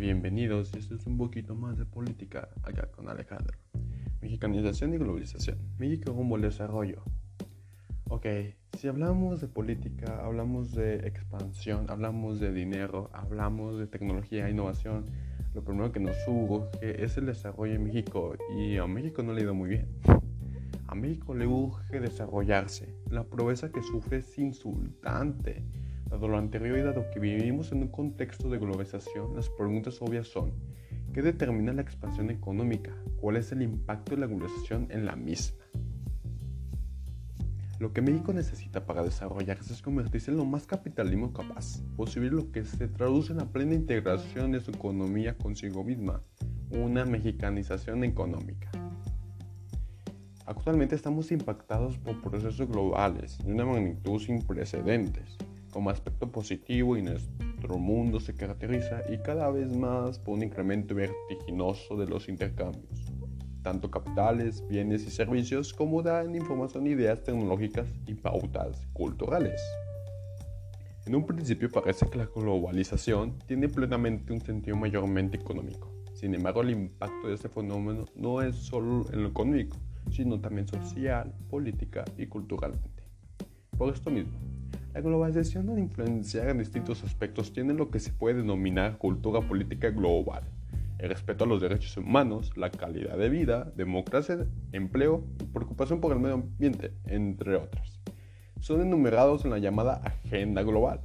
bienvenidos. Esto es un poquito más de política acá con Alejandro. Mexicanización y globalización. México rumbo al desarrollo. Ok, si hablamos de política, hablamos de expansión, hablamos de dinero, hablamos de tecnología, innovación, lo primero que nos urge es el desarrollo en México y a México no le ha ido muy bien. A México le urge desarrollarse. La pobreza que sufre es insultante Dado lo anterior y dado que vivimos en un contexto de globalización, las preguntas obvias son, ¿qué determina la expansión económica? ¿Cuál es el impacto de la globalización en la misma? Lo que México necesita para desarrollarse es convertirse en lo más capitalismo capaz posible, lo que se traduce en la plena integración de su economía consigo misma, una mexicanización económica. Actualmente estamos impactados por procesos globales de una magnitud sin precedentes como aspecto positivo y nuestro mundo se caracteriza y cada vez más por un incremento vertiginoso de los intercambios, tanto capitales, bienes y servicios como dan información, ideas tecnológicas y pautas culturales. En un principio parece que la globalización tiene plenamente un sentido mayormente económico. Sin embargo, el impacto de este fenómeno no es solo en lo económico, sino también social, política y culturalmente. Por esto mismo, la globalización al influenciar en distintos aspectos tiene lo que se puede denominar cultura política global. El respeto a los derechos humanos, la calidad de vida, democracia, empleo y preocupación por el medio ambiente, entre otros. Son enumerados en la llamada Agenda Global.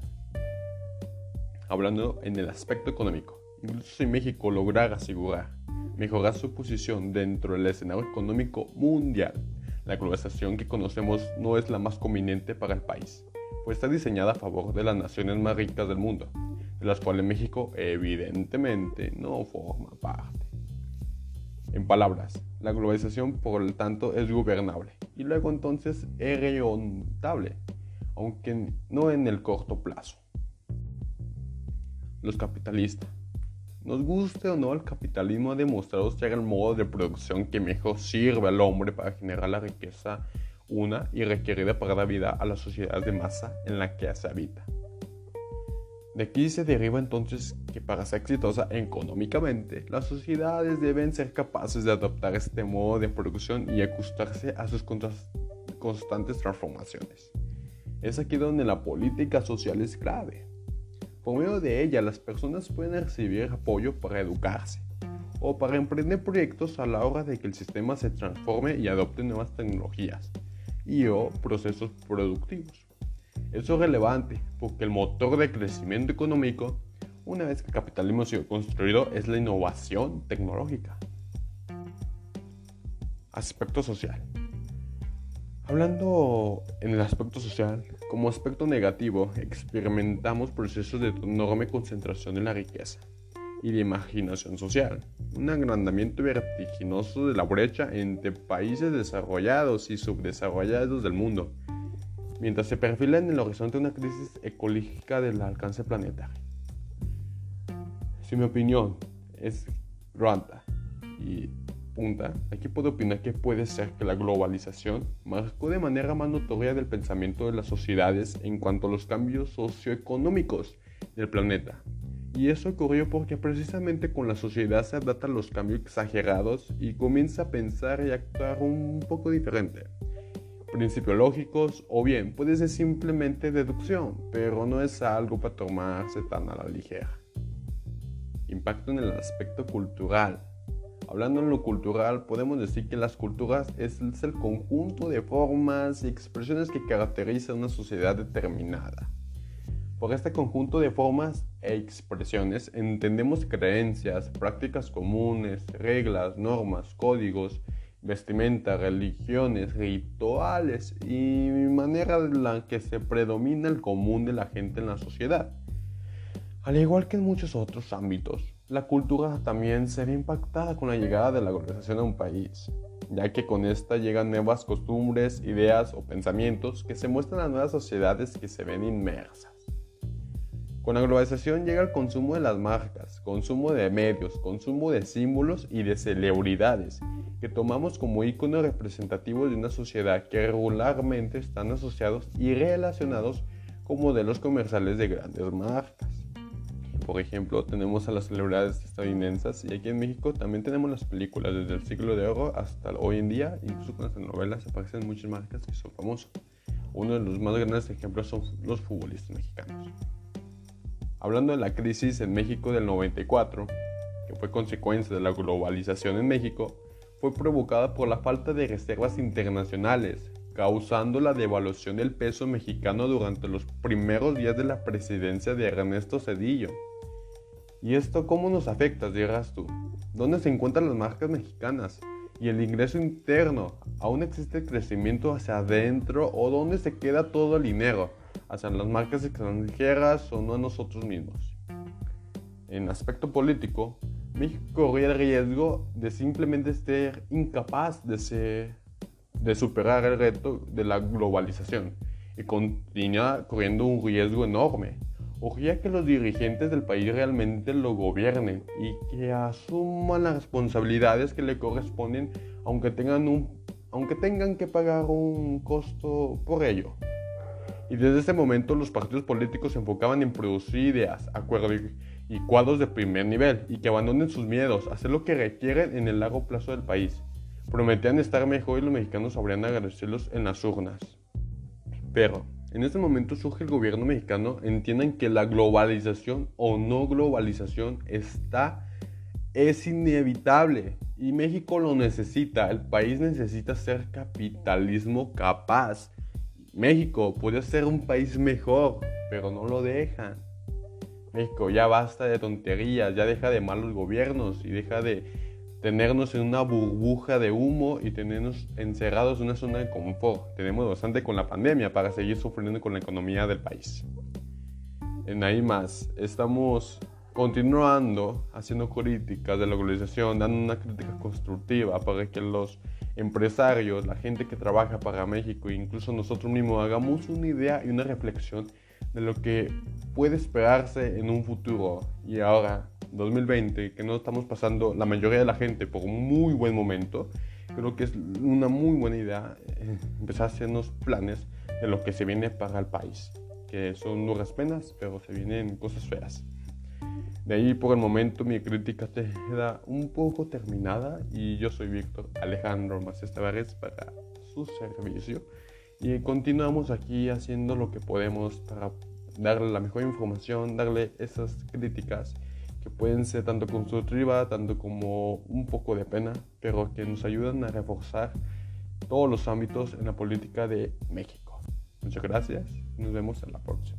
Hablando en el aspecto económico, incluso si México lograra asegurar mejorar su posición dentro del escenario económico mundial, la globalización que conocemos no es la más conveniente para el país pues está diseñada a favor de las naciones más ricas del mundo, de las cuales México evidentemente no forma parte. En palabras, la globalización por lo tanto es gobernable y luego entonces es remontable, aunque no en el corto plazo. Los capitalistas. Nos guste o no, el capitalismo ha demostrado ser el modo de producción que mejor sirve al hombre para generar la riqueza una y requerida para dar vida a la sociedad de masa en la que se habita. De aquí se deriva entonces que para ser exitosa económicamente, las sociedades deben ser capaces de adoptar este modo de producción y ajustarse a sus constantes transformaciones. Es aquí donde la política social es clave. Por medio de ella, las personas pueden recibir apoyo para educarse o para emprender proyectos a la hora de que el sistema se transforme y adopte nuevas tecnologías y o procesos productivos. Eso es relevante porque el motor de crecimiento económico, una vez que el capitalismo ha sido construido, es la innovación tecnológica. Aspecto social. Hablando en el aspecto social, como aspecto negativo, experimentamos procesos de enorme concentración en la riqueza y de imaginación social, un agrandamiento vertiginoso de la brecha entre países desarrollados y subdesarrollados del mundo, mientras se perfila en el horizonte una crisis ecológica del alcance planetario. Si mi opinión es ronda y punta, aquí puedo opinar que puede ser que la globalización marcó de manera más notoria del pensamiento de las sociedades en cuanto a los cambios socioeconómicos del planeta, y eso ocurrió porque precisamente con la sociedad se adaptan los cambios exagerados y comienza a pensar y actuar un poco diferente. Principios lógicos o bien puede ser simplemente deducción, pero no es algo para tomarse tan a la ligera. Impacto en el aspecto cultural. Hablando en lo cultural, podemos decir que las culturas es el conjunto de formas y expresiones que caracteriza una sociedad determinada. Por este conjunto de formas e expresiones entendemos creencias, prácticas comunes, reglas, normas, códigos, vestimenta, religiones, rituales y manera en la que se predomina el común de la gente en la sociedad. Al igual que en muchos otros ámbitos, la cultura también se ve impactada con la llegada de la globalización a un país, ya que con esta llegan nuevas costumbres, ideas o pensamientos que se muestran a nuevas sociedades que se ven inmersas. Con la globalización llega el consumo de las marcas, consumo de medios, consumo de símbolos y de celebridades que tomamos como iconos representativos de una sociedad que regularmente están asociados y relacionados con modelos comerciales de grandes marcas. por ejemplo, tenemos a las celebridades estadounidenses y aquí en México también tenemos las películas desde el siglo de oro hasta hoy en día, incluso con las novelas aparecen muchas marcas que son famosas. Uno de los más grandes ejemplos son los futbolistas mexicanos. Hablando de la crisis en México del 94, que fue consecuencia de la globalización en México, fue provocada por la falta de reservas internacionales, causando la devaluación del peso mexicano durante los primeros días de la presidencia de Ernesto Cedillo. ¿Y esto cómo nos afecta, dirás tú? ¿Dónde se encuentran las marcas mexicanas? ¿Y el ingreso interno? ¿Aún existe crecimiento hacia adentro o dónde se queda todo el dinero? ¿Hacia las marcas extranjeras o no a nosotros mismos? En aspecto político, México corría el riesgo de simplemente ser incapaz de, de superar el reto de la globalización y continúa corriendo un riesgo enorme. Urgía que los dirigentes del país realmente lo gobiernen y que asuman las responsabilidades que le corresponden aunque tengan, un, aunque tengan que pagar un costo por ello. Y desde ese momento los partidos políticos se enfocaban en producir ideas, acuerdos y cuadros de primer nivel y que abandonen sus miedos, hacer lo que requieren en el largo plazo del país. Prometían estar mejor y los mexicanos sabrían agradecerlos en las urnas. Pero, en este momento surge el gobierno mexicano, entiendan que la globalización o no globalización está, es inevitable y México lo necesita, el país necesita ser capitalismo capaz. México puede ser un país mejor, pero no lo dejan. México, ya basta de tonterías, ya deja de malos gobiernos y deja de tenernos en una burbuja de humo y tenernos encerrados en una zona de confort. Tenemos bastante con la pandemia para seguir sufriendo con la economía del país. En ahí más, estamos continuando haciendo críticas de la globalización, dando una crítica constructiva para que los empresarios, la gente que trabaja para México e incluso nosotros mismos hagamos una idea y una reflexión de lo que puede esperarse en un futuro. Y ahora, 2020, que no estamos pasando la mayoría de la gente por un muy buen momento, creo que es una muy buena idea eh, empezar a hacernos planes de lo que se viene para el país, que son duras penas, pero se vienen cosas feas. De ahí por el momento mi crítica queda un poco terminada y yo soy Víctor Alejandro Macestavarez para su servicio y continuamos aquí haciendo lo que podemos para darle la mejor información, darle esas críticas que pueden ser tanto constructivas, tanto como un poco de pena, pero que nos ayudan a reforzar todos los ámbitos en la política de México. Muchas gracias y nos vemos en la próxima.